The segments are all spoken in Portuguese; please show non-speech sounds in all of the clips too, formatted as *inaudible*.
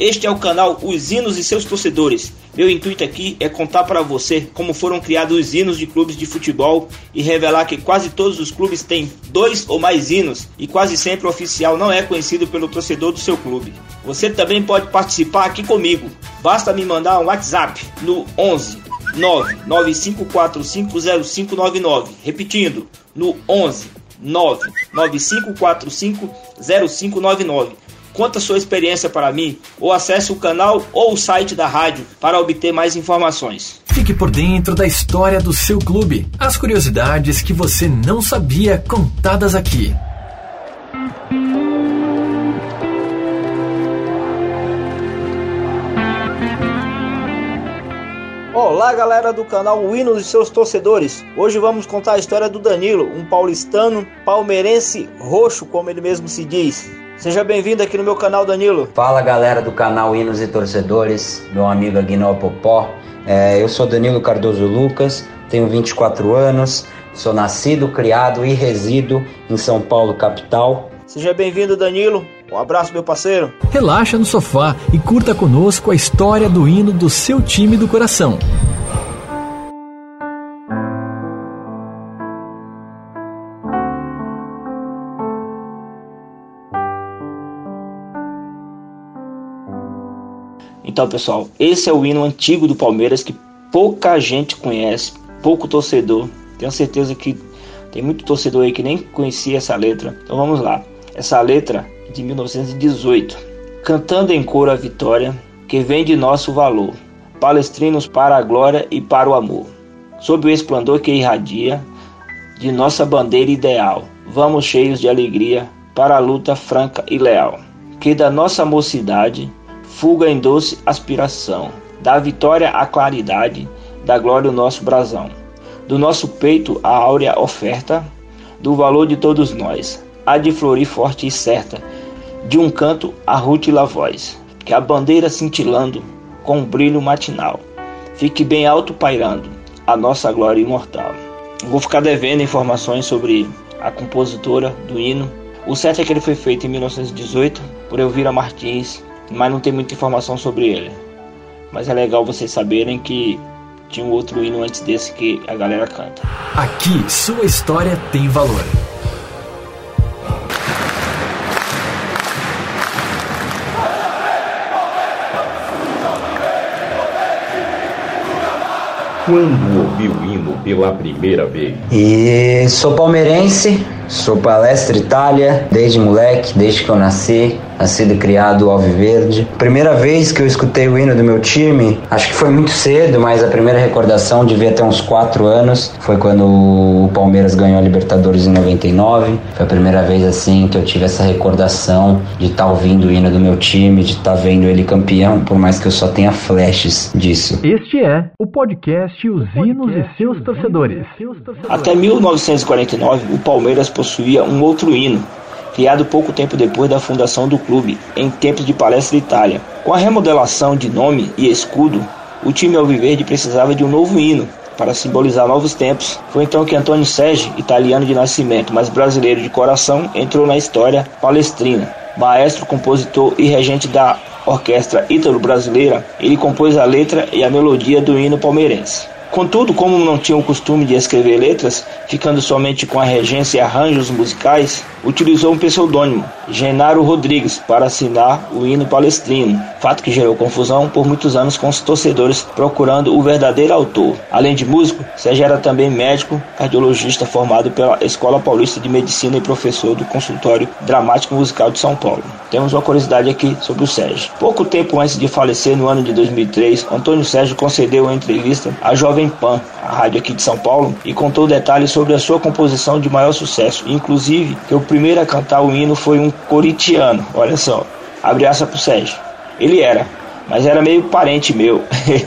Este é o canal Os Hinos e seus torcedores. Meu intuito aqui é contar para você como foram criados os hinos de clubes de futebol e revelar que quase todos os clubes têm dois ou mais hinos e quase sempre o oficial não é conhecido pelo torcedor do seu clube. Você também pode participar aqui comigo. Basta me mandar um WhatsApp no 11 995450599. Repetindo, no 11 995450599 Conta sua experiência para mim ou acesse o canal ou o site da rádio para obter mais informações. Fique por dentro da história do seu clube. As curiosidades que você não sabia contadas aqui. Olá, galera do canal Winos e seus torcedores. Hoje vamos contar a história do Danilo, um paulistano palmeirense roxo, como ele mesmo se diz. Seja bem-vindo aqui no meu canal, Danilo. Fala galera do canal Hinos e Torcedores, meu amigo Aguinaldo Popó. É, eu sou Danilo Cardoso Lucas, tenho 24 anos, sou nascido, criado e resido em São Paulo, capital. Seja bem-vindo, Danilo. Um abraço, meu parceiro. Relaxa no sofá e curta conosco a história do hino do seu time do coração. Então, pessoal, esse é o hino antigo do Palmeiras que pouca gente conhece, pouco torcedor. Tenho certeza que tem muito torcedor aí que nem conhecia essa letra. Então vamos lá. Essa letra é de 1918. Cantando em coro a vitória, que vem de nosso valor. Palestrinos para a glória e para o amor. Sob o esplendor que irradia de nossa bandeira ideal, vamos cheios de alegria para a luta franca e leal. Que da nossa mocidade fuga em doce aspiração, da vitória a claridade, da glória o nosso brasão, do nosso peito a áurea oferta, do valor de todos nós, há de florir forte e certa, de um canto a rútila voz, que a bandeira cintilando com um brilho matinal, fique bem alto pairando a nossa glória imortal. Vou ficar devendo informações sobre a compositora do hino. O certo é que ele foi feito em 1918 por Elvira Martins, mas não tem muita informação sobre ele. Mas é legal vocês saberem que tinha um outro hino antes desse que a galera canta. Aqui, sua história tem valor. Quando ouviu o hino pela primeira vez? E sou palmeirense, sou palestra Itália, desde moleque, desde que eu nasci nascido e criado Alviverde. Primeira vez que eu escutei o hino do meu time, acho que foi muito cedo, mas a primeira recordação devia ter uns 4 anos. Foi quando o Palmeiras ganhou a Libertadores em 99. Foi a primeira vez assim que eu tive essa recordação de estar tá ouvindo o hino do meu time, de estar tá vendo ele campeão, por mais que eu só tenha flashes disso. Este é o podcast Os Hinos e seus torcedores. Até 1949, o Palmeiras possuía um outro hino, criado pouco tempo depois da fundação do clube, em tempos de Palestra Itália. Com a remodelação de nome e escudo, o time alviverde precisava de um novo hino para simbolizar novos tempos. Foi então que Antônio Sérgio, italiano de nascimento, mas brasileiro de coração, entrou na história palestrina. Maestro, compositor e regente da orquestra ítalo-brasileira, ele compôs a letra e a melodia do hino palmeirense. Contudo, como não tinha o costume de escrever letras, ficando somente com a regência e arranjos musicais, utilizou um pseudônimo, Genaro Rodrigues, para assinar o hino palestrino, fato que gerou confusão por muitos anos com os torcedores procurando o verdadeiro autor. Além de músico, Sérgio era também médico, cardiologista formado pela Escola Paulista de Medicina e professor do Consultório Dramático Musical de São Paulo. Temos uma curiosidade aqui sobre o Sérgio. Pouco tempo antes de falecer, no ano de 2003, Antônio Sérgio concedeu uma entrevista à jovem Jovem Pan, a rádio aqui de São Paulo, e contou detalhes sobre a sua composição de maior sucesso. Inclusive, que o primeiro a cantar o hino foi um corintiano. Olha só, abre pro Sérgio. Ele era, mas era meio parente meu,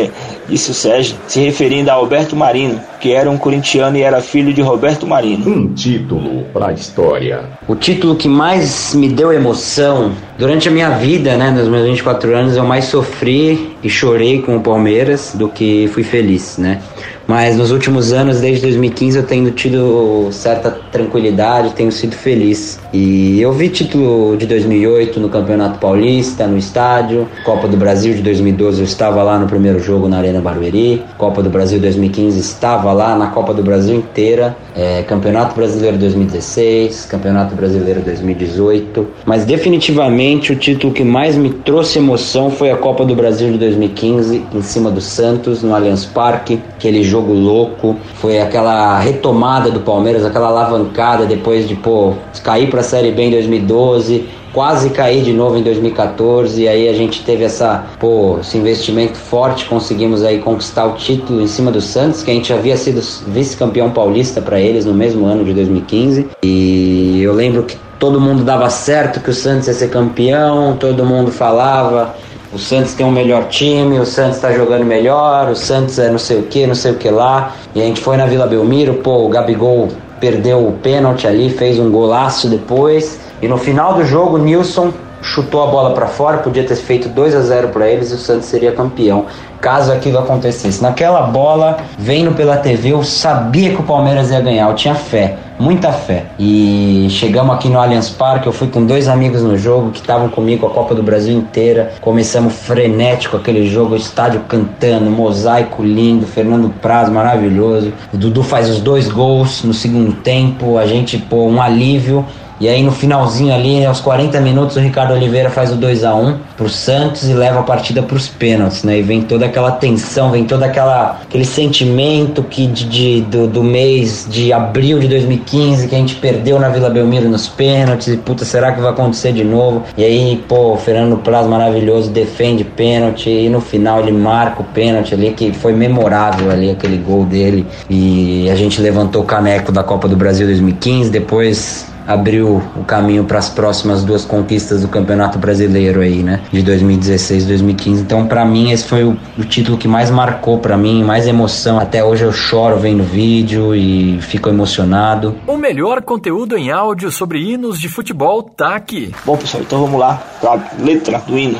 *laughs* disse o Sérgio, se referindo a Alberto Marino, que era um corintiano e era filho de Roberto Marino. Um título para a história. O título que mais me deu emoção durante a minha vida, né, nos meus 24 anos, eu mais sofri e chorei com o Palmeiras do que fui feliz, né? Mas nos últimos anos, desde 2015, eu tenho tido certa tranquilidade, tenho sido feliz. E eu vi título de 2008 no Campeonato Paulista, no estádio. Copa do Brasil de 2012, eu estava lá no primeiro jogo na Arena Barueri. Copa do Brasil 2015, estava lá na Copa do Brasil inteira. É, Campeonato Brasileiro 2016, Campeonato Brasileiro 2018. Mas definitivamente o título que mais me trouxe emoção foi a Copa do Brasil de 2015, em cima do Santos, no Allianz Parque. Aquele jogo louco, foi aquela retomada do Palmeiras, aquela alavancada depois de pô, cair para a Série B em 2012, quase cair de novo em 2014 e aí a gente teve essa, pô, esse investimento forte, conseguimos aí conquistar o título em cima do Santos, que a gente havia sido vice-campeão paulista para eles no mesmo ano de 2015. E eu lembro que todo mundo dava certo que o Santos ia ser campeão, todo mundo falava o Santos tem um melhor time, o Santos está jogando melhor, o Santos é não sei o que, não sei o que lá. E a gente foi na Vila Belmiro, pô, o Gabigol perdeu o pênalti ali, fez um golaço depois. E no final do jogo, o Nilson chutou a bola para fora, podia ter feito 2 a 0 para eles e o Santos seria campeão, caso aquilo acontecesse. Naquela bola, vendo pela TV, eu sabia que o Palmeiras ia ganhar, eu tinha fé, muita fé. E chegamos aqui no Allianz Parque, eu fui com dois amigos no jogo que estavam comigo a Copa do Brasil inteira. Começamos frenético aquele jogo, estádio cantando, mosaico lindo, Fernando Praz maravilhoso. O Dudu faz os dois gols no segundo tempo, a gente pô um alívio e aí no finalzinho ali, aos 40 minutos, o Ricardo Oliveira faz o 2 a 1 pro Santos e leva a partida pros pênaltis, né? E vem toda aquela tensão, vem todo aquele sentimento que de, de do, do, mês de abril de 2015 que a gente perdeu na Vila Belmiro nos pênaltis e puta, será que vai acontecer de novo? E aí, pô, o Fernando Praz maravilhoso defende pênalti e no final ele marca o pênalti ali que foi memorável ali aquele gol dele e a gente levantou o caneco da Copa do Brasil 2015, depois abriu o caminho para as próximas duas conquistas do Campeonato Brasileiro aí, né? De 2016 e 2015. Então, para mim, esse foi o, o, título que mais marcou para mim, mais emoção. Até hoje eu choro vendo vídeo e fico emocionado. O melhor conteúdo em áudio sobre hinos de futebol tá aqui. Bom, pessoal, então vamos lá para a letra do hino.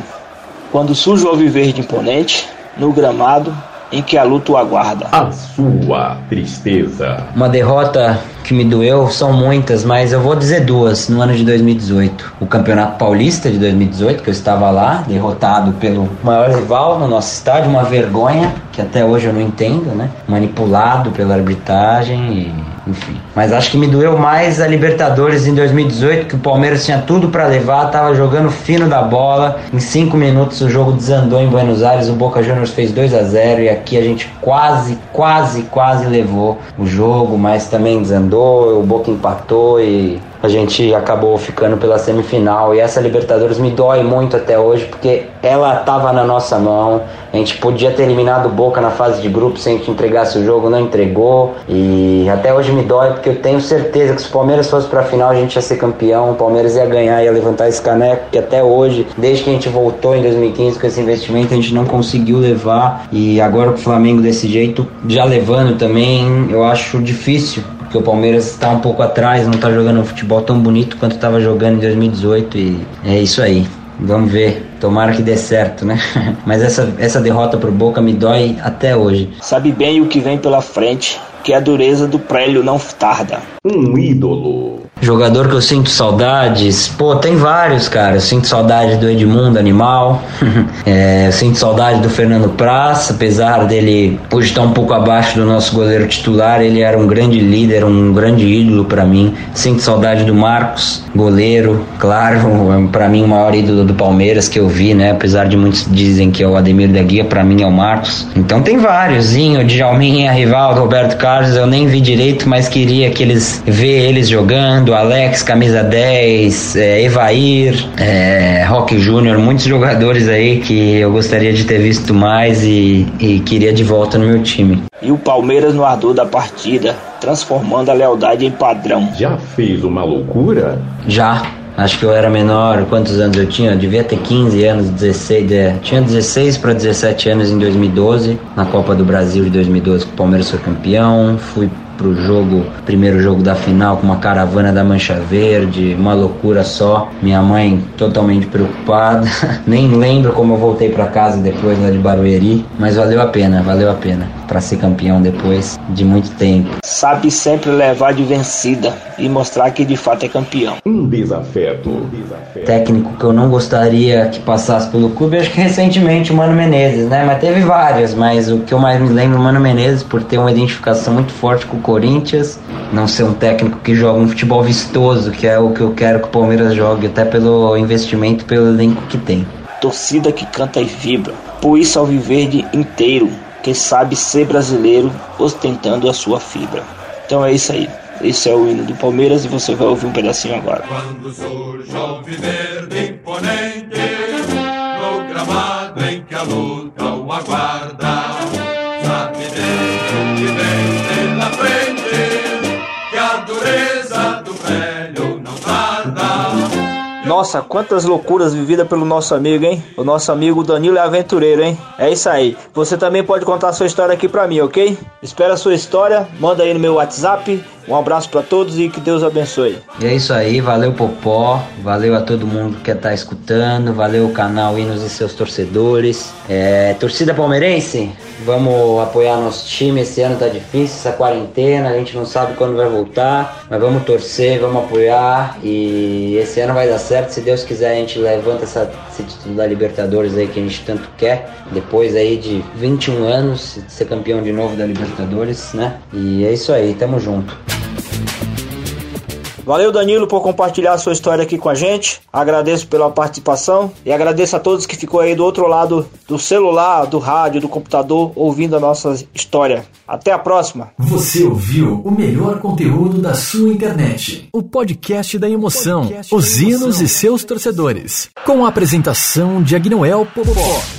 Quando surge o alviverde imponente, no gramado em que a luta o aguarda. A sua tristeza. Uma derrota que me doeu são muitas, mas eu vou dizer duas no ano de 2018. O Campeonato Paulista de 2018, que eu estava lá, derrotado pelo maior rival no nosso estádio, uma vergonha que até hoje eu não entendo, né? Manipulado pela arbitragem e enfim. Mas acho que me doeu mais a Libertadores em 2018, que o Palmeiras tinha tudo para levar, tava jogando fino da bola. Em cinco minutos o jogo desandou em Buenos Aires, o Boca Juniors fez 2 a 0 e aqui a gente quase, quase, quase levou o jogo, mas também desandou o Boca empatou e a gente acabou ficando pela semifinal. E essa Libertadores me dói muito até hoje, porque ela estava na nossa mão. A gente podia ter eliminado Boca na fase de grupo se a gente entregasse o jogo, não entregou. E até hoje me dói, porque eu tenho certeza que se o Palmeiras fosse para a final, a gente ia ser campeão. O Palmeiras ia ganhar, ia levantar esse caneco, que até hoje, desde que a gente voltou em 2015 com esse investimento, a gente não conseguiu levar. E agora o Flamengo desse jeito, já levando também, eu acho difícil porque o Palmeiras está um pouco atrás, não está jogando um futebol tão bonito quanto estava jogando em 2018 e é isso aí. Vamos ver. Tomara que dê certo, né? *laughs* Mas essa, essa derrota pro Boca me dói até hoje. Sabe bem o que vem pela frente, que a dureza do prélio não tarda. Um ídolo Jogador que eu sinto saudades, pô, tem vários, cara. Eu sinto saudade do Edmundo Animal, *laughs* é, eu sinto saudade do Fernando Praça, apesar dele hoje estar um pouco abaixo do nosso goleiro titular, ele era um grande líder, um grande ídolo para mim. Sinto saudade do Marcos, goleiro, claro, para mim o maior ídolo do Palmeiras que eu vi, né? Apesar de muitos dizem que é o Ademir da Guia, para mim é o Marcos. Então tem vários, Zinho, Djalminha, Rivaldo, Roberto Carlos Carlos, eu nem vi direito, mas queria que eles ver eles jogando. Alex, camisa 10, é, Evair, é, Rock Júnior, muitos jogadores aí que eu gostaria de ter visto mais e, e queria de volta no meu time. E o Palmeiras no ardor da partida, transformando a lealdade em padrão. Já fez uma loucura? Já. Acho que eu era menor, quantos anos eu tinha? Eu devia ter 15 anos, 16, é, tinha 16 para 17 anos em 2012, na Copa do Brasil de 2012, que o Palmeiras foi campeão. Fui pro jogo, primeiro jogo da final com uma caravana da Mancha Verde, uma loucura só. Minha mãe totalmente preocupada. *laughs* Nem lembro como eu voltei para casa depois lá de Barueri, mas valeu a pena, valeu a pena para ser campeão depois de muito tempo. Sabe sempre levar de vencida e mostrar que de fato é campeão. Um desafeto. Um desafeto. Técnico que eu não gostaria que passasse pelo clube, acho que recentemente o Mano Menezes, né? Mas teve vários, mas o que eu mais me lembro, o Mano Menezes, por ter uma identificação muito forte com o Corinthians, não ser um técnico que joga um futebol vistoso, que é o que eu quero que o Palmeiras jogue, até pelo investimento, pelo elenco que tem. Torcida que canta e vibra, por isso ao Viverde inteiro, que sabe ser brasileiro ostentando a sua fibra. Então é isso aí. Esse é o hino do Palmeiras e você vai ouvir um pedacinho agora. Quando surge o imponente, no gramado em que a luta o aguarda, Nossa, quantas loucuras vividas pelo nosso amigo, hein? O nosso amigo Danilo é aventureiro, hein? É isso aí. Você também pode contar sua história aqui pra mim, ok? Espera a sua história, manda aí no meu WhatsApp. Um abraço pra todos e que Deus abençoe. E é isso aí, valeu Popó, valeu a todo mundo que tá escutando, valeu o canal Hinos e seus torcedores. É, torcida palmeirense, vamos apoiar nosso time, esse ano tá difícil, essa quarentena, a gente não sabe quando vai voltar, mas vamos torcer, vamos apoiar e esse ano vai dar certo, se Deus quiser a gente levanta essa, esse título da Libertadores aí que a gente tanto quer, depois aí de 21 anos, ser campeão de novo da Libertadores, né? E é isso aí, tamo junto. Valeu, Danilo, por compartilhar a sua história aqui com a gente. Agradeço pela participação e agradeço a todos que ficou aí do outro lado do celular, do rádio, do computador, ouvindo a nossa história. Até a próxima. Você ouviu o melhor conteúdo da sua internet. O podcast da emoção, Podcast os da hinos emoção. e seus torcedores. Com a apresentação de Agnoel Popó.